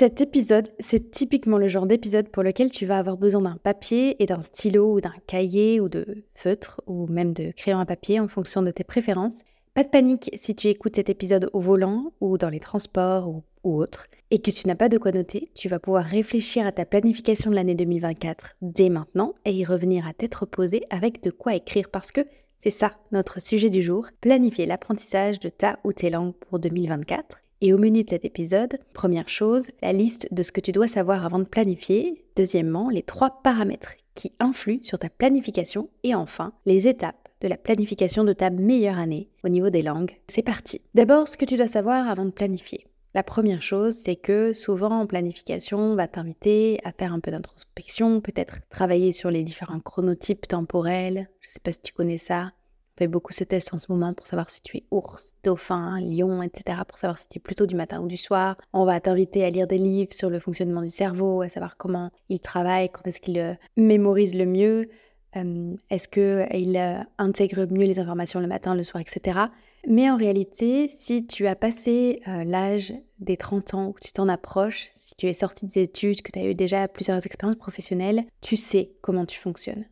Cet épisode, c'est typiquement le genre d'épisode pour lequel tu vas avoir besoin d'un papier et d'un stylo ou d'un cahier ou de feutre ou même de crayon à papier en fonction de tes préférences. Pas de panique si tu écoutes cet épisode au volant ou dans les transports ou, ou autre et que tu n'as pas de quoi noter, tu vas pouvoir réfléchir à ta planification de l'année 2024 dès maintenant et y revenir à tête reposée avec de quoi écrire parce que c'est ça notre sujet du jour, planifier l'apprentissage de ta ou tes langues pour 2024 et au menu de cet épisode, première chose, la liste de ce que tu dois savoir avant de planifier. Deuxièmement, les trois paramètres qui influent sur ta planification. Et enfin, les étapes de la planification de ta meilleure année au niveau des langues. C'est parti. D'abord, ce que tu dois savoir avant de planifier. La première chose, c'est que souvent en planification, on va t'inviter à faire un peu d'introspection, peut-être travailler sur les différents chronotypes temporels. Je ne sais pas si tu connais ça, fais beaucoup ce test en ce moment pour savoir si tu es ours, dauphin, lion, etc. Pour savoir si tu es plutôt du matin ou du soir. On va t'inviter à lire des livres sur le fonctionnement du cerveau, à savoir comment il travaille, quand est-ce qu'il euh, mémorise le mieux, euh, est-ce qu'il euh, intègre mieux les informations le matin, le soir, etc. Mais en réalité, si tu as passé l'âge des 30 ans, ou que tu t'en approches, si tu es sorti des études, que tu as eu déjà plusieurs expériences professionnelles, tu sais comment tu fonctionnes.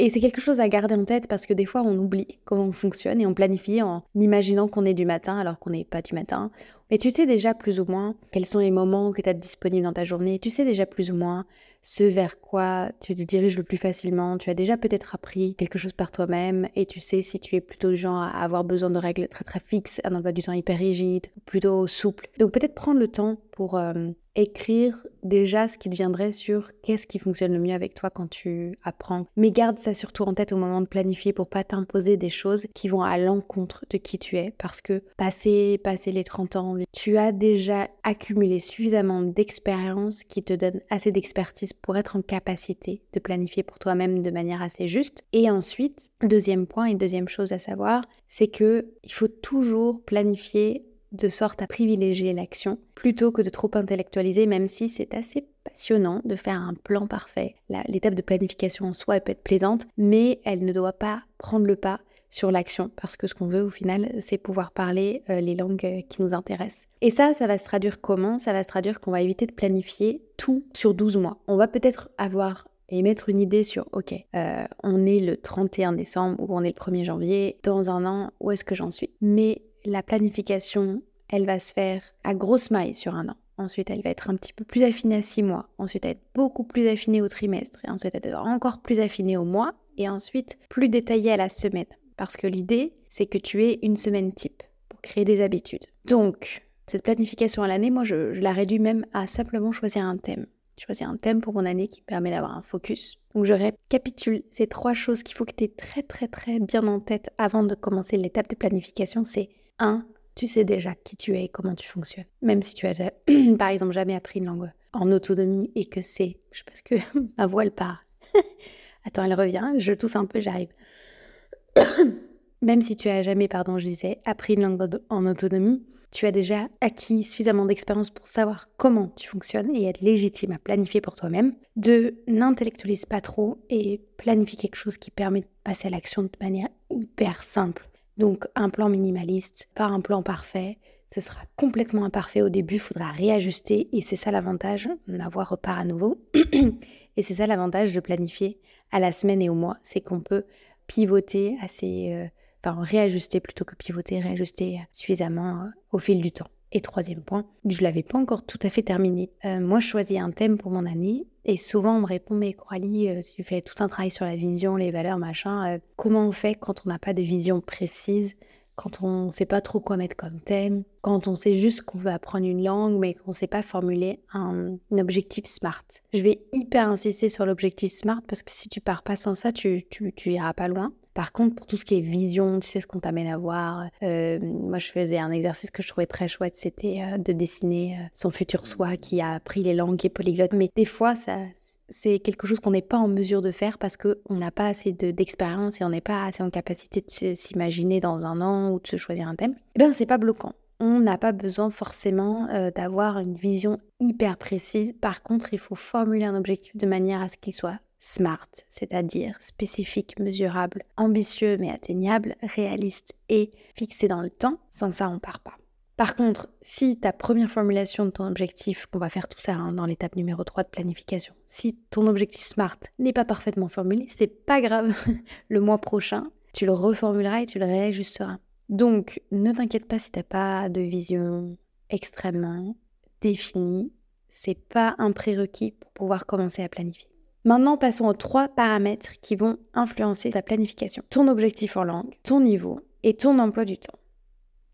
Et c'est quelque chose à garder en tête parce que des fois on oublie comment on fonctionne et on planifie en imaginant qu'on est du matin alors qu'on n'est pas du matin. Mais tu sais déjà plus ou moins quels sont les moments que tu as disponibles dans ta journée. Tu sais déjà plus ou moins ce vers quoi tu te diriges le plus facilement. Tu as déjà peut-être appris quelque chose par toi-même et tu sais si tu es plutôt du genre à avoir besoin de règles très très fixes, un emploi du temps hyper rigide, plutôt souple. Donc peut-être prendre le temps pour euh, écrire déjà ce qui deviendrait sur qu'est-ce qui fonctionne le mieux avec toi quand tu apprends. Mais garde ça surtout en tête au moment de planifier pour pas t'imposer des choses qui vont à l'encontre de qui tu es parce que passer passer les 30 ans, tu as déjà accumulé suffisamment d'expérience qui te donne assez d'expertise pour être en capacité de planifier pour toi-même de manière assez juste. Et ensuite, deuxième point et deuxième chose à savoir, c'est que il faut toujours planifier de sorte à privilégier l'action plutôt que de trop intellectualiser, même si c'est assez passionnant de faire un plan parfait. L'étape de planification en soi peut être plaisante, mais elle ne doit pas prendre le pas sur l'action, parce que ce qu'on veut au final, c'est pouvoir parler euh, les langues euh, qui nous intéressent. Et ça, ça va se traduire comment? Ça va se traduire qu'on va éviter de planifier tout sur 12 mois. On va peut-être avoir et mettre une idée sur, ok, euh, on est le 31 décembre ou on est le 1er janvier, dans un an, où est-ce que j'en suis? Mais la planification, elle va se faire à grosse maille sur un an. Ensuite, elle va être un petit peu plus affinée à 6 mois. Ensuite, elle va être beaucoup plus affinée au trimestre. Et ensuite, elle va être encore plus affinée au mois. Et ensuite, plus détaillée à la semaine. Parce que l'idée, c'est que tu aies une semaine type pour créer des habitudes. Donc, cette planification à l'année, moi, je, la réduis même à simplement choisir un thème. Choisir un thème pour mon année qui permet d'avoir un focus. Donc, je récapitule ces trois choses qu'il faut que tu aies très, très, très bien en tête avant de commencer l'étape de planification. C'est 1. Tu sais déjà qui tu es et comment tu fonctionnes. Même si tu as, par exemple, jamais appris une langue en autonomie et que c'est... Je sais pas ce que ma voix, elle part. Attends, elle revient. Je tousse un peu, j'arrive. Même si tu as jamais, pardon, je disais, appris une langue en autonomie, tu as déjà acquis suffisamment d'expérience pour savoir comment tu fonctionnes et être légitime à planifier pour toi-même. Deux, n'intellectualise pas trop et planifie quelque chose qui permet de passer à l'action de manière hyper simple. Donc un plan minimaliste, pas un plan parfait. Ce sera complètement imparfait au début, il faudra réajuster et c'est ça l'avantage, ma voix repart à nouveau. et c'est ça l'avantage de planifier à la semaine et au mois, c'est qu'on peut pivoter assez, euh, enfin réajuster plutôt que pivoter, réajuster suffisamment euh, au fil du temps. Et troisième point, je l'avais pas encore tout à fait terminé. Euh, moi, je choisis un thème pour mon année et souvent on me répond mais Coralie, euh, tu fais tout un travail sur la vision, les valeurs, machin. comment on fait quand on n'a pas de vision précise quand on ne sait pas trop quoi mettre comme thème, quand on sait juste qu'on veut apprendre une langue mais qu'on ne sait pas formuler un, objectif SMART. Je vais hyper insister sur l'objectif SMART parce que si tu pars pas sans ça, tu, tu, tu iras pas loin. Par contre, pour tout ce qui est vision, tu sais ce qu'on t'amène à voir. Euh, moi, je faisais un exercice que je trouvais très chouette, c'était euh, de dessiner euh, son futur soi qui a appris les langues, qui est polyglotte. Mais des fois, ça, c'est quelque chose qu'on n'est pas en mesure de faire parce qu'on n'a pas assez d'expérience et on n'est pas assez en capacité de s'imaginer dans un an ou de se choisir un thème. Eh bien, c'est pas bloquant. On n'a pas besoin forcément d'avoir une vision hyper précise. Par contre, il faut formuler un objectif de manière à ce qu'il soit SMART, c'est-à-dire spécifique, mesurable, ambitieux mais atteignable, réaliste et fixé dans le temps. Sans ça, on part pas. Par contre, si ta première formulation de ton objectif, on va faire tout ça hein, dans l'étape numéro 3 de planification, si ton objectif SMART n'est pas parfaitement formulé, c'est pas grave. le mois prochain, tu le reformuleras et tu le réajusteras. Donc, ne t'inquiète pas si tu n'as pas de vision extrêmement définie. C'est pas un prérequis pour pouvoir commencer à planifier. Maintenant, passons aux trois paramètres qui vont influencer ta planification. Ton objectif en langue, ton niveau et ton emploi du temps.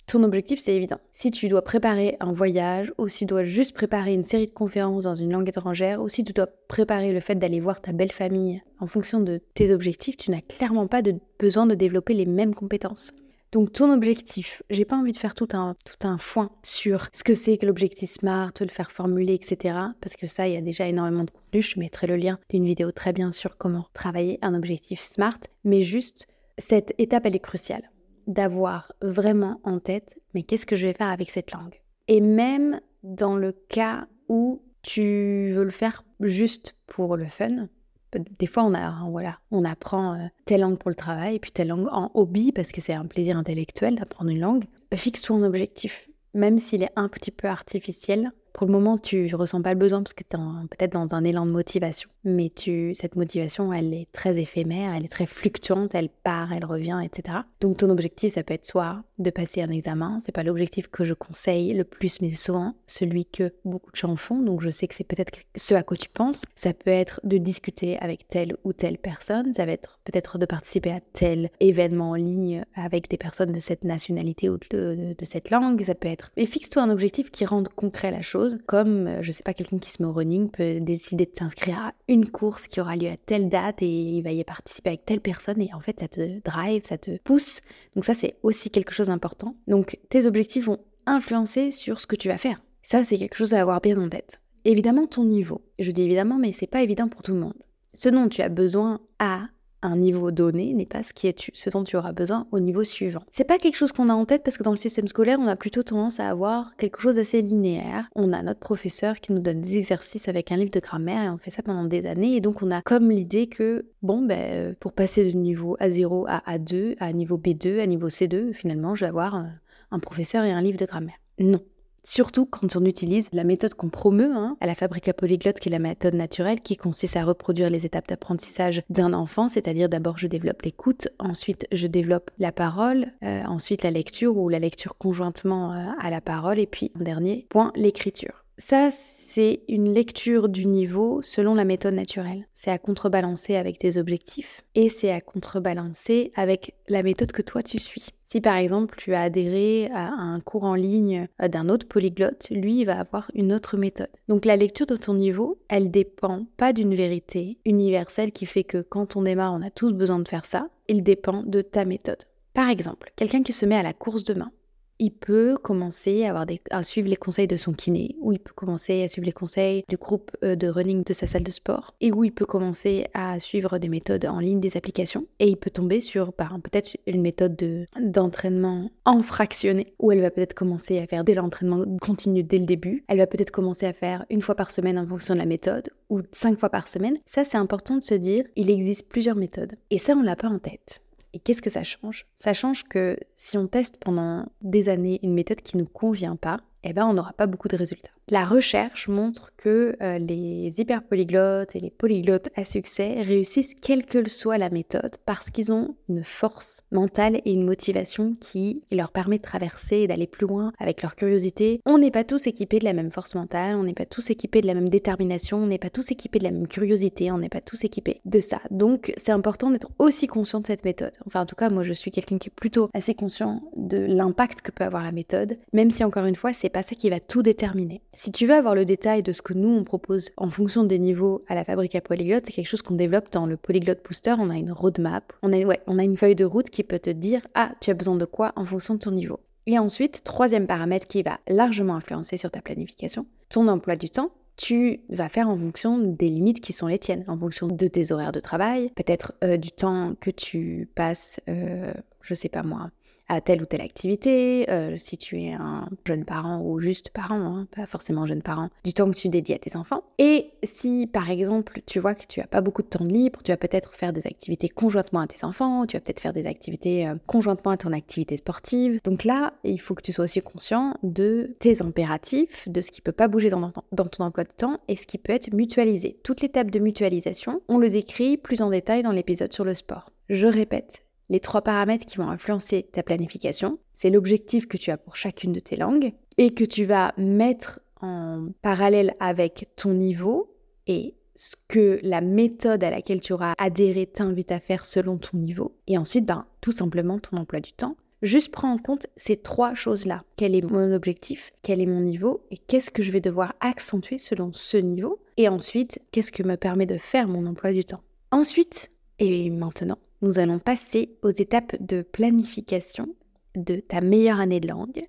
Ton objectif, c'est évident. Si tu dois préparer un voyage, ou si tu dois juste préparer une série de conférences dans une langue étrangère, ou si tu dois préparer le fait d'aller voir ta belle famille en fonction de tes objectifs, tu n'as clairement pas besoin de développer les mêmes compétences. Donc ton objectif, j'ai pas envie de faire tout un, tout un foin sur ce que c'est que l'objectif SMART, le faire formuler, etc. Parce que ça, il y a déjà énormément de contenu. Je mettrai le lien d'une vidéo très bien sur comment travailler un objectif SMART. Mais juste, cette étape, elle est cruciale. D'avoir vraiment en tête, mais qu'est-ce que je vais faire avec cette langue? Et même dans le cas où tu veux le faire juste pour le fun, des fois, on, a, voilà, on apprend euh, telle langue pour le travail, puis telle langue en hobby, parce que c'est un plaisir intellectuel d'apprendre une langue. Fixe-toi un objectif, même s'il est un petit peu artificiel. Pour le moment, tu ressens pas le besoin parce que tu es peut-être dans un élan de motivation. Mais cette motivation, elle est très éphémère, elle est très fluctuante, elle part, elle revient, etc. Donc ton objectif, ça peut être soit de passer un examen, c'est pas l'objectif que je conseille le plus, mais souvent celui que beaucoup de gens font. Donc je sais que c'est peut-être ce à quoi tu penses. Ça peut être de discuter avec telle ou telle personne, ça va être peut-être de participer à tel événement en ligne avec des personnes de cette nationalité ou de, de cette langue. Ça peut être. Et fixe-toi un objectif qui rende concret la chose comme, euh, je sais pas, quelqu'un qui se met au running peut décider de s'inscrire à une course qui aura lieu à telle date et il va y participer avec telle personne et en fait ça te drive, ça te pousse. Donc ça c'est aussi quelque chose d'important. Donc tes objectifs vont influencer sur ce que tu vas faire. Ça c'est quelque chose à avoir bien en tête. Évidemment ton niveau. Je dis évidemment mais c'est pas évident pour tout le monde. Ce dont tu as besoin à un niveau donné n'est pas ce, qui est ce dont tu auras besoin au niveau suivant. C'est pas quelque chose qu'on a en tête parce que dans le système scolaire, on a plutôt tendance à avoir quelque chose d'assez linéaire. On a notre professeur qui nous donne des exercices avec un livre de grammaire et on fait ça pendant des années et donc on a comme l'idée que bon ben pour passer de niveau A0 à A2, à niveau B2, à niveau C2, finalement, je vais avoir un professeur et un livre de grammaire. Non, Surtout quand on utilise la méthode qu'on promeut hein, à la fabrique polyglotte, qui est la méthode naturelle, qui consiste à reproduire les étapes d'apprentissage d'un enfant, c'est-à-dire d'abord je développe l'écoute, ensuite je développe la parole, euh, ensuite la lecture ou la lecture conjointement euh, à la parole, et puis en dernier point l'écriture. Ça, c'est une lecture du niveau selon la méthode naturelle. C'est à contrebalancer avec tes objectifs et c'est à contrebalancer avec la méthode que toi tu suis. Si par exemple tu as adhéré à un cours en ligne euh, d'un autre polyglotte, lui il va avoir une autre méthode. Donc la lecture de ton niveau, elle dépend pas d'une vérité universelle qui fait que quand on démarre on a tous besoin de faire ça, il dépend de ta méthode. Par exemple, quelqu'un qui se met à la course de main il peut commencer à, suivre les conseils de son kiné, ou il peut commencer à suivre les conseils du groupe euh, de running de sa salle de sport, et où il peut commencer à suivre des méthodes en ligne, des applications, et il peut tomber sur peut-être une méthode d'entraînement en fractionné, où elle va peut-être commencer à faire dès l'entraînement continu dès le début, elle va peut-être commencer à faire une fois par semaine en fonction de la méthode, ou cinq fois par semaine. Ça, c'est important de se dire, il existe plusieurs méthodes. Et ça, on l'a pas en tête. Et qu'est-ce que ça change? Ça change que si on teste pendant des années une méthode qui ne nous convient pas, eh ben on n'aura pas beaucoup de résultats. La recherche montre que euh, les hyperpolyglottes et les polyglottes à succès réussissent quelle que soit la méthode parce qu'ils ont une force mentale et une motivation qui leur permet de traverser et d'aller plus loin avec leur curiosité. On n'est pas tous équipés de la même force mentale, on n'est pas tous équipés de la même détermination, on n'est pas tous équipés de la même curiosité, on n'est pas tous équipés de ça. Donc c'est important d'être aussi conscient de cette méthode. Enfin en tout cas moi je suis quelqu'un qui est plutôt assez conscient de l'impact que peut avoir la méthode, même si encore une fois c'est pas ça qui va tout déterminer. Si tu veux avoir le détail de ce que nous on propose en fonction des niveaux à la fabrique à polyglotte, c'est quelque chose qu'on développe dans le Polyglot Booster. On a une roadmap, on a, ouais, on a une feuille de route qui peut te dire ah tu as besoin de quoi en fonction de ton niveau. Et ensuite, troisième paramètre qui va largement influencer sur ta planification, ton emploi du temps. Tu vas faire en fonction des limites qui sont les tiennes, en fonction de tes horaires de travail, peut-être euh, du temps que tu passes, euh, je sais pas moi, à telle ou telle activité, euh, si tu es un jeune parent ou juste parent, hein, pas forcément jeune parent, du temps que tu dédies à tes enfants. Et si par exemple tu vois que tu as pas beaucoup de temps libre, tu vas peut-être faire des activités conjointement à tes enfants, tu vas peut-être faire des activités euh, conjointement à ton activité sportive. Donc là, il faut que tu sois aussi conscient de tes impératifs, de ce qui peut pas bouger dans, dans ton emploi de temps et ce qui peut être mutualisé. Toute l'étape de mutualisation, on le décrit plus en détail dans l'épisode sur le sport. Je répète, les trois paramètres qui vont influencer ta planification. C'est l'objectif que tu as pour chacune de tes langues et que tu vas mettre en parallèle avec ton niveau et ce que la méthode à laquelle tu auras adhéré t'invite à faire selon ton niveau. Et ensuite, ben, tout simplement ton emploi du temps. Juste prends en compte ces trois choses-là. Quel est mon objectif? Quel est mon niveau? Et qu'est-ce que je vais devoir accentuer selon ce niveau? Et ensuite, qu'est-ce que me permet de faire mon emploi du temps? Ensuite, et maintenant, nous allons passer aux étapes de planification de ta meilleure année de langue.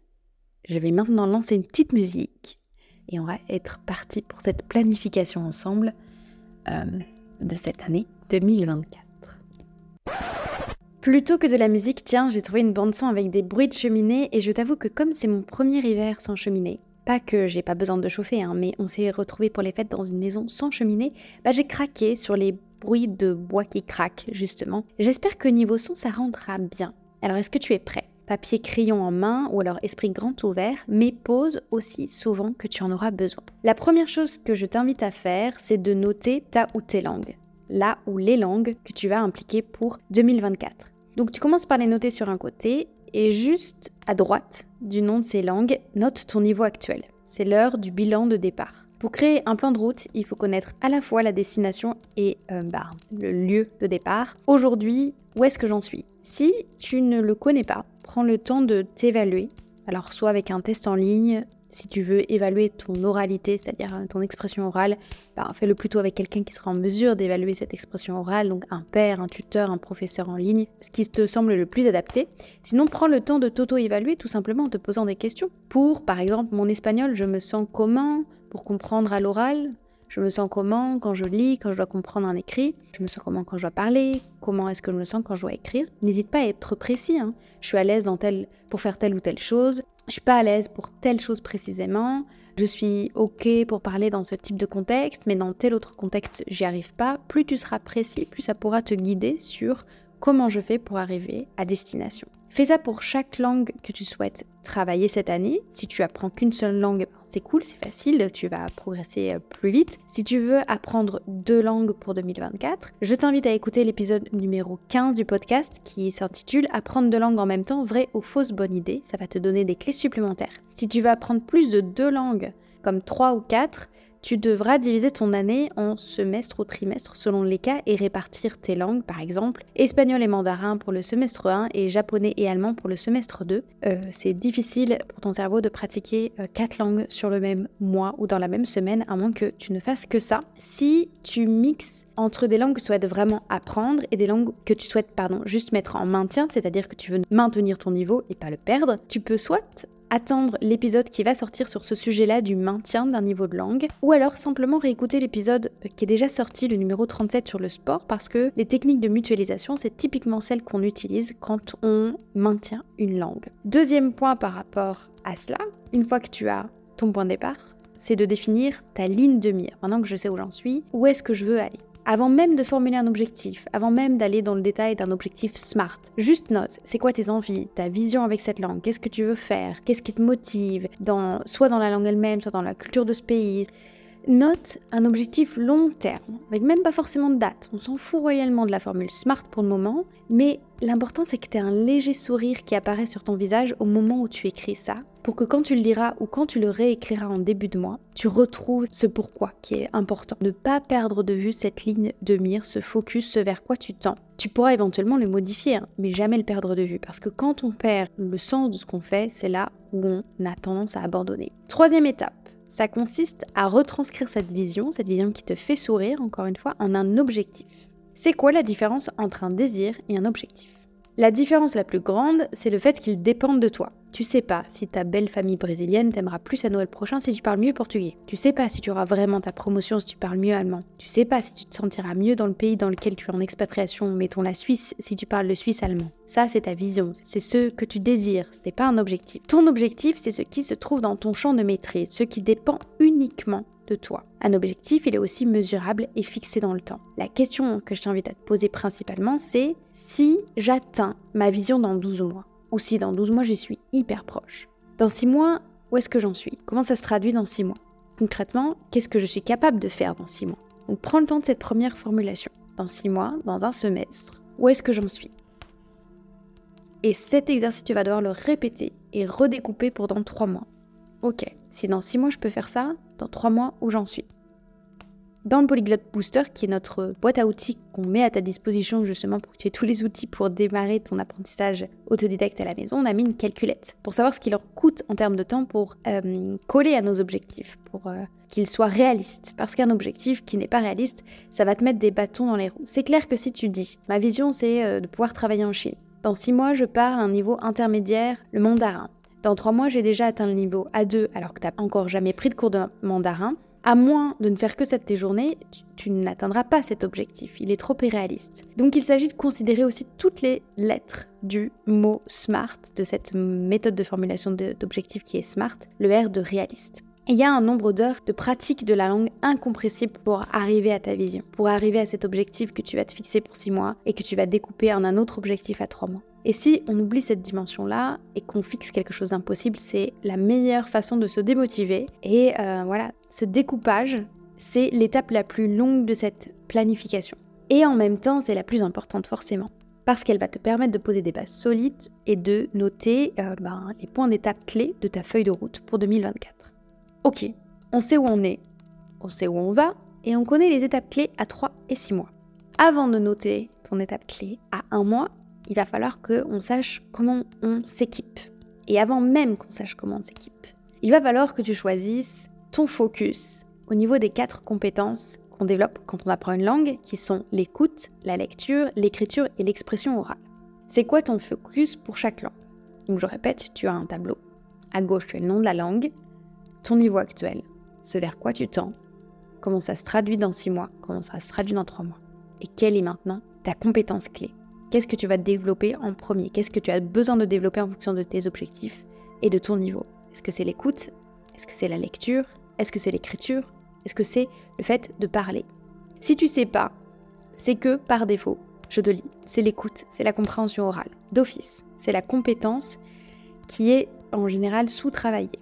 Je vais maintenant lancer une petite musique et on va être parti pour cette planification ensemble euh, de cette année 2024. Plutôt que de la musique, tiens, j'ai trouvé une bande son avec des bruits de cheminée et je t'avoue que comme c'est mon premier hiver sans cheminée, pas que j'ai pas besoin de chauffer, hein, mais on s'est retrouvé pour les fêtes dans une maison sans cheminée, bah j'ai craqué sur les bruit de bois qui craque, justement. J'espère que niveau son, ça rendra bien. Alors, est-ce que tu es prêt? Papier crayon en main ou alors esprit grand ouvert, mais pose aussi souvent que tu en auras besoin. La première chose que je t'invite à faire, c'est de noter ta ou tes langues. Là ou les langues que tu vas impliquer pour 2024. Donc tu commences par les noter sur un côté et juste à droite du nom de ces langues, note ton niveau actuel. C'est l'heure du bilan de départ. Pour créer un plan de route, il faut connaître à la fois la destination et euh, bah, le lieu de départ. Aujourd'hui, où est-ce que j'en suis? Si tu ne le connais pas, prends le temps de t'évaluer. Alors soit avec un test en ligne, si tu veux évaluer ton oralité, c'est-à-dire euh, ton expression orale, bah, fais-le plutôt avec quelqu'un qui sera en mesure d'évaluer cette expression orale, donc un père, un tuteur, un professeur en ligne, ce qui te semble le plus adapté. Sinon, prends le temps de t'auto-évaluer tout simplement en te posant des questions. Pour, par exemple, mon espagnol, je me sens comment pour comprendre à l'oral? Je me sens comment quand je lis, quand je dois comprendre un écrit? Je me sens comment quand je dois parler? Comment est-ce que je me sens quand je dois écrire? N'hésite pas à être précis. Hein. Je suis à l'aise dans tel, pour faire telle ou telle chose. Je suis pas à l'aise pour telle chose précisément. Je suis ok pour parler dans ce type de contexte, mais dans tel autre contexte, j'y arrive pas. Plus tu seras précis, plus ça pourra te guider sur comment je fais pour arriver à destination. Fais ça pour chaque langue que tu souhaites travailler cette année. Si tu apprends qu'une seule langue, c'est cool, c'est facile, tu vas progresser euh, plus vite. Si tu veux apprendre deux langues pour 2024, je t'invite à écouter l'épisode numéro 15 du podcast qui s'intitule Apprendre deux langues en même temps, vraie ou fausse bonne idée. Ça va te donner des clés supplémentaires. Si tu veux apprendre plus de deux langues, comme trois ou quatre, tu devras diviser ton année en semestre ou trimestre selon les cas et répartir tes langues, par exemple espagnol et mandarin pour le semestre 1 et japonais et allemand pour le semestre 2. Euh, c'est difficile pour ton cerveau de pratiquer 4 euh, langues sur le même mois ou dans la même semaine, à moins que tu ne fasses que ça. Si tu mixes entre des langues que tu souhaites vraiment apprendre et des langues que tu souhaites pardon, juste mettre en maintien, c'est-à-dire que tu veux maintenir ton niveau et pas le perdre, tu peux soit attendre l'épisode qui va sortir sur ce sujet-là du maintien d'un niveau de langue, ou alors simplement réécouter l'épisode qui est déjà sorti, le numéro 37 sur le sport, parce que les techniques de mutualisation, c'est typiquement celles qu'on utilise quand on maintient une langue. Deuxième point par rapport à cela, une fois que tu as ton point de départ, c'est de définir ta ligne de mire. Maintenant que je sais où j'en suis, où est-ce que je veux aller? Avant même de formuler un objectif, avant même d'aller dans le détail d'un objectif SMART, juste note, c'est quoi tes envies, ta vision avec cette langue, qu'est-ce que tu veux faire, qu'est-ce qui te motive, soit dans la langue elle-même, soit dans la culture de ce pays. Note un objectif long terme, avec même pas forcément de date. On s'en fout royalement de la formule SMART pour le moment, mais l'important c'est que tu aies un léger sourire qui apparaît sur ton visage au moment où tu écris ça, pour que quand tu le liras ou quand tu le réécriras en début de mois, tu retrouves ce pourquoi qui est important. Ne pas perdre de vue cette ligne de mire, ce focus, ce vers quoi tu tends. Tu pourras éventuellement le modifier, hein, mais jamais le perdre de vue, parce que quand on perd le sens de ce qu'on fait, c'est là où on a tendance à abandonner. Troisième étape ça consiste à retranscrire cette vision, cette vision qui te fait sourire, encore une fois, en un objectif. C'est quoi la différence entre un désir et un objectif? La différence la plus grande, c'est le fait qu'ils dépendent de toi. Tu sais pas si ta belle famille brésilienne t'aimera plus à Noël prochain si tu parles mieux portugais. Tu sais pas si tu auras vraiment ta promotion si tu parles mieux allemand. Tu sais pas si tu te sentiras mieux dans le pays dans lequel tu es en expatriation, mettons la Suisse, si tu parles le suisse allemand. Ça, c'est ta vision, c'est ce que tu désires, c'est pas un objectif. Ton objectif, c'est ce qui se trouve dans ton champ de maîtrise, ce qui dépend uniquement toi. Un objectif, il est aussi mesurable et fixé dans le temps. La question que je t'invite à te poser principalement, c'est si j'atteins ma vision dans 12 mois, ou si dans 12 mois j'y suis hyper proche. Dans 6 mois, où est-ce que j'en suis? Comment ça se traduit dans 6 mois? Concrètement, qu'est-ce que je suis capable de faire dans 6 mois? Donc prends le temps de cette première formulation. Dans 6 mois, dans un semestre, où est-ce que j'en suis? Et cet exercice, tu vas devoir le répéter et redécouper pour dans 3 mois. Ok, si dans 6 mois je peux faire ça, dans 3 mois où j'en suis? Dans le Polyglot Booster, qui est notre boîte à outils qu'on met à ta disposition justement pour que tu aies tous les outils pour démarrer ton apprentissage autodidacte à la maison, on a mis une calculette pour savoir ce qu'il leur coûte en termes de temps pour euh, coller à nos objectifs, pour euh, qu'ils soient réalistes. Parce qu'un objectif qui n'est pas réaliste, ça va te mettre des bâtons dans les roues. C'est clair que si tu dis, ma vision c'est euh, de pouvoir travailler en Chine. Dans 6 mois, je parle un niveau intermédiaire, le mandarin. Dans trois mois, j'ai déjà atteint le niveau A2 alors que tu n'as encore jamais pris de cours de mandarin. À moins de ne faire que de tes journées, tu, n'atteindras pas cet objectif. Il est trop irréaliste. Donc il s'agit de considérer aussi toutes les lettres du mot SMART, de cette méthode de formulation d'objectif qui est SMART, le R de réaliste. il y a un nombre d'heures de pratique de la langue incompressible pour arriver à ta vision, pour arriver à cet objectif que tu vas te fixer pour six mois et que tu vas découper en un autre objectif à trois mois. Et si on oublie cette dimension-là et qu'on fixe quelque chose d'impossible, c'est la meilleure façon de se démotiver. Et euh, voilà, ce découpage, c'est l'étape la plus longue de cette planification. Et en même temps, c'est la plus importante forcément. Parce qu'elle va te permettre de poser des bases solides et de noter euh, ben, les points d'étape clés de ta feuille de route pour 2024. Ok, on sait où on est, on sait où on va, et on connaît les étapes clés à 3 et 6 mois. Avant de noter ton étape clé à 1 mois, il va falloir qu'on sache comment on s'équipe. Et avant même qu'on sache comment on s'équipe, il va falloir que tu choisisses ton focus au niveau des quatre compétences qu'on développe quand on apprend une langue, qui sont l'écoute, la lecture, l'écriture et l'expression orale. C'est quoi ton focus pour chaque langue? Donc je répète, tu as un tableau. À gauche, tu as le nom de la langue, ton niveau actuel, ce vers quoi tu tends, comment ça se traduit dans six mois, comment ça se traduit dans trois mois, et quelle est maintenant ta compétence clé Qu'est-ce que tu vas développer en premier? Qu'est-ce que tu as besoin de développer en fonction de tes objectifs et de ton niveau? Est-ce que c'est l'écoute? Est-ce que c'est la lecture? Est-ce que c'est l'écriture? Est-ce que c'est le fait de parler? Si tu sais pas, c'est que par défaut, je te lis, c'est l'écoute, c'est la compréhension orale. D'office, c'est la compétence qui est en général sous-travaillée.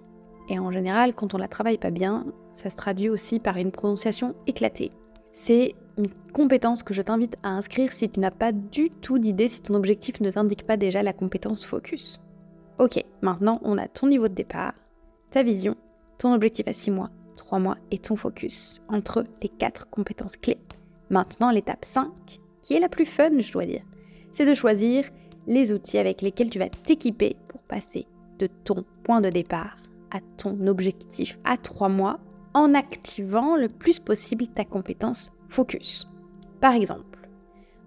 Et en général, quand on la travaille pas bien, ça se traduit aussi par une prononciation éclatée. C'est une compétence que je t'invite à inscrire si tu n'as pas du tout d'idée, si ton objectif ne t'indique pas déjà la compétence focus. Ok, maintenant on a ton niveau de départ, ta vision, ton objectif à 6 mois, 3 mois et ton focus entre les 4 compétences clés. Maintenant l'étape 5, qui est la plus fun je dois dire, c'est de choisir les outils avec lesquels tu vas t'équiper pour passer de ton point de départ à ton objectif à 3 mois en activant le plus possible ta compétence focus. Par exemple,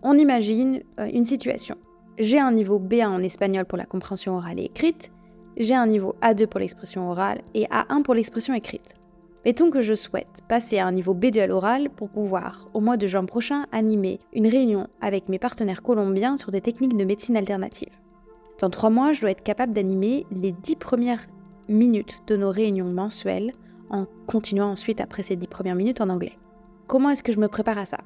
on imagine euh, une situation. J'ai un niveau B1 en espagnol pour la compréhension orale et écrite, j'ai un niveau A2 pour l'expression orale et A1 pour l'expression écrite. Mettons que je souhaite passer à un niveau B2 à l'oral pour pouvoir, au mois de juin prochain, animer une réunion avec mes partenaires colombiens sur des techniques de médecine alternative. Dans trois mois, je dois être capable d'animer les dix premières minutes de nos réunions mensuelles en continuant ensuite après ces dix premières minutes en anglais. Comment est-ce que je me prépare à ça?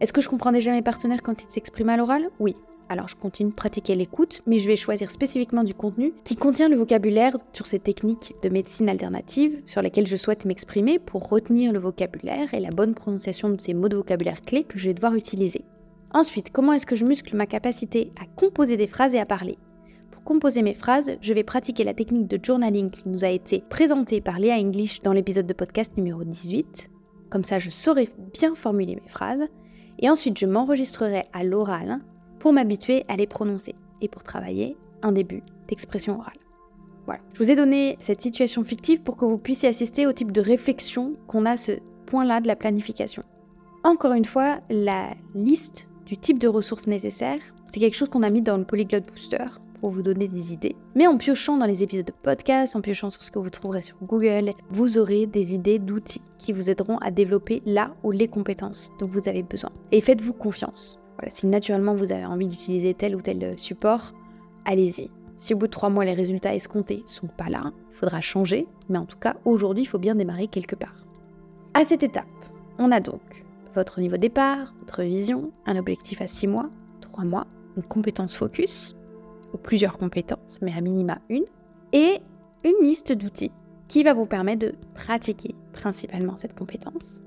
Est-ce que je comprends déjà mes partenaires quand ils s'expriment à l'oral? Oui. Alors je continue de pratiquer l'écoute, mais je vais choisir spécifiquement du contenu qui contient le vocabulaire sur ces techniques de médecine alternative sur lesquelles je souhaite m'exprimer pour retenir le vocabulaire et la bonne prononciation de ces mots de vocabulaire clés que je vais devoir utiliser. Ensuite, comment est-ce que je muscle ma capacité à composer des phrases et à parler? Composer mes phrases, je vais pratiquer la technique de journaling qui nous a été présentée par Léa English dans l'épisode de podcast numéro 18. Comme ça, je saurai bien formuler mes phrases. Et ensuite, je m'enregistrerai à l'oral pour m'habituer à les prononcer et pour travailler un début d'expression orale. Voilà. Je vous ai donné cette situation fictive pour que vous puissiez assister au type de réflexion qu'on a à ce point-là de la planification. Encore une fois, la liste du type de ressources nécessaires, c'est quelque chose qu'on a mis dans le Polyglot Booster pour vous donner des idées. Mais en piochant dans les épisodes de podcast, en piochant sur ce que vous trouverez sur Google, vous aurez des idées d'outils qui vous aideront à développer là ou les compétences dont vous avez besoin. Et faites-vous confiance si naturellement vous avez envie d'utiliser tel ou tel euh, support, allez-y. Si au bout de trois mois les résultats escomptés sont pas là, il faudra changer, mais en tout cas aujourd'hui il faut bien démarrer quelque part. À cette étape, on a donc votre niveau départ, votre vision, un objectif à six mois, trois mois, une compétence focus, ou plusieurs compétences, mais à minima une, et une liste d'outils qui va vous permettre de pratiquer principalement cette compétence.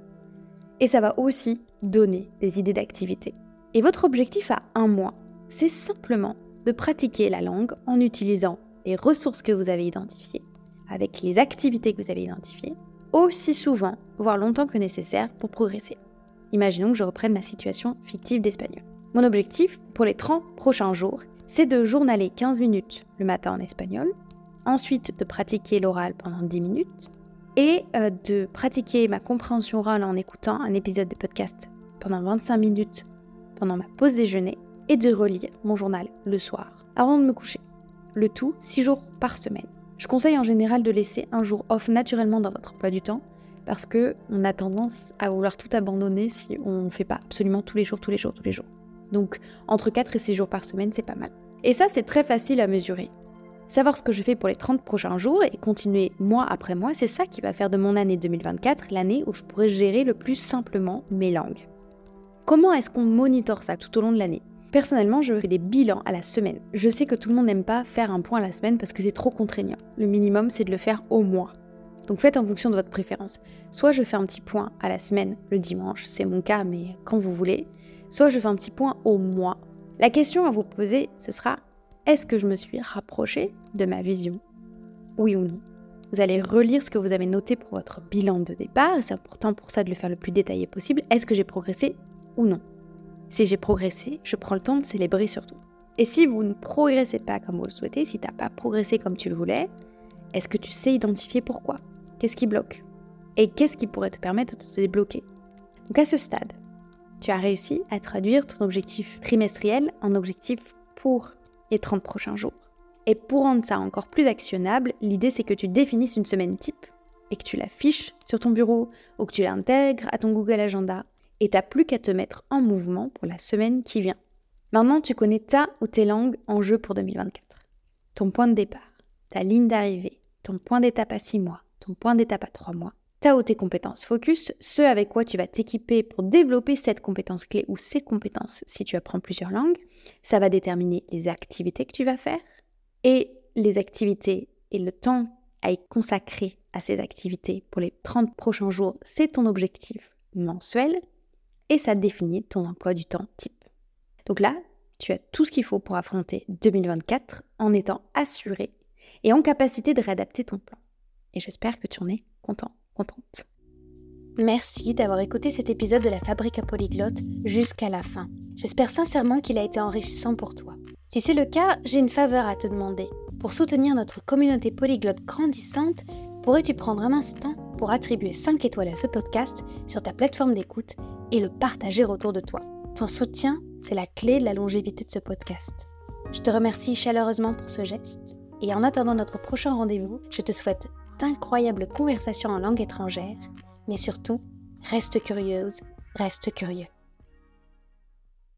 Et ça va aussi donner des idées d'activité et votre objectif à un mois, c'est simplement de pratiquer la langue en utilisant les ressources que vous avez identifiées, avec les activités que vous avez identifiées, aussi souvent, voire longtemps que nécessaire pour progresser. Imaginons que je reprenne ma situation fictive d'espagnol. Mon objectif pour les 30 prochains jours, c'est de journaler 15 minutes le matin en espagnol, ensuite de pratiquer l'oral pendant 10 minutes, et euh, de pratiquer ma compréhension orale en écoutant un épisode de podcast pendant 25 minutes pendant ma pause déjeuner et de relire mon journal le soir avant de me coucher. Le tout 6 jours par semaine. Je conseille en général de laisser un jour off naturellement dans votre emploi du temps parce que on a tendance à vouloir tout abandonner si on ne fait pas absolument tous les jours, tous les jours, tous les jours. Donc entre 4 et 6 jours par semaine, c'est pas mal. Et ça, c'est très facile à mesurer. Savoir ce que je fais pour les 30 prochains jours et continuer mois après mois, c'est ça qui va faire de mon année 2024 l'année où je pourrai gérer le plus simplement mes langues. Comment est-ce qu'on monitore ça tout au long de l'année? Personnellement, je fais des bilans à la semaine. Je sais que tout le monde n'aime pas faire un point à la semaine parce que c'est trop contraignant. Le minimum, c'est de le faire au mois. Donc faites en fonction de votre préférence. Soit je fais un petit point à la semaine le dimanche, c'est mon cas, mais quand vous voulez. Soit je fais un petit point au mois. La question à vous poser, ce sera est-ce que je me suis rapproché de ma vision? Oui ou non? Vous allez relire ce que vous avez noté pour votre bilan de départ, c'est important pour ça de le faire le plus détaillé possible. Est-ce que j'ai progressé ou non? Si j'ai progressé, je prends le temps de célébrer surtout. Et si vous ne progressez pas comme vous le souhaitez, si tu n'as pas progressé comme tu le voulais, est-ce que tu sais identifier pourquoi? Qu'est-ce qui bloque? Et qu'est-ce qui pourrait te permettre de te débloquer? Donc à ce stade, tu as réussi à traduire ton objectif trimestriel en objectif pour les 30 prochains jours. Et pour rendre ça encore plus actionnable, l'idée c'est que tu définisses une semaine type et que tu l'affiches sur ton bureau ou que tu l'intègres à ton Google Agenda et t'as plus qu'à te mettre en mouvement pour la semaine qui vient. Maintenant, tu connais ta ou tes langues en jeu pour 2024. Ton point de départ, ta ligne d'arrivée, ton point d'étape à 6 mois, ton point d'étape à 3 mois, ta ou tes compétences focus, ce avec quoi tu vas t'équiper pour développer cette compétence clé ou ces compétences si tu apprends plusieurs langues. Ça va déterminer les activités que tu vas faire et les activités et le temps à y consacrer à ces activités pour les 30 prochains jours, c'est ton objectif mensuel et ça définit ton emploi du temps type. Donc là, tu as tout ce qu'il faut pour affronter 2024 en étant assuré et en capacité de réadapter ton plan. Et j'espère que tu en es content, Merci d'avoir écouté cet épisode de la Fabrique à Polyglotte jusqu'à la fin. J'espère sincèrement qu'il a été enrichissant pour toi. Si c'est le cas, j'ai une faveur à te demander. Pour soutenir notre communauté polyglotte grandissante, pourrais-tu prendre un instant pour attribuer 5 étoiles à ce podcast sur ta plateforme d'écoute et le partager autour de toi? Ton soutien, c'est la clé de la longévité de ce podcast. Je te remercie chaleureusement pour ce geste et en attendant notre prochain rendez-vous, je te souhaite d'incroyables conversations en langue étrangère, mais surtout, reste curieuse, reste curieux.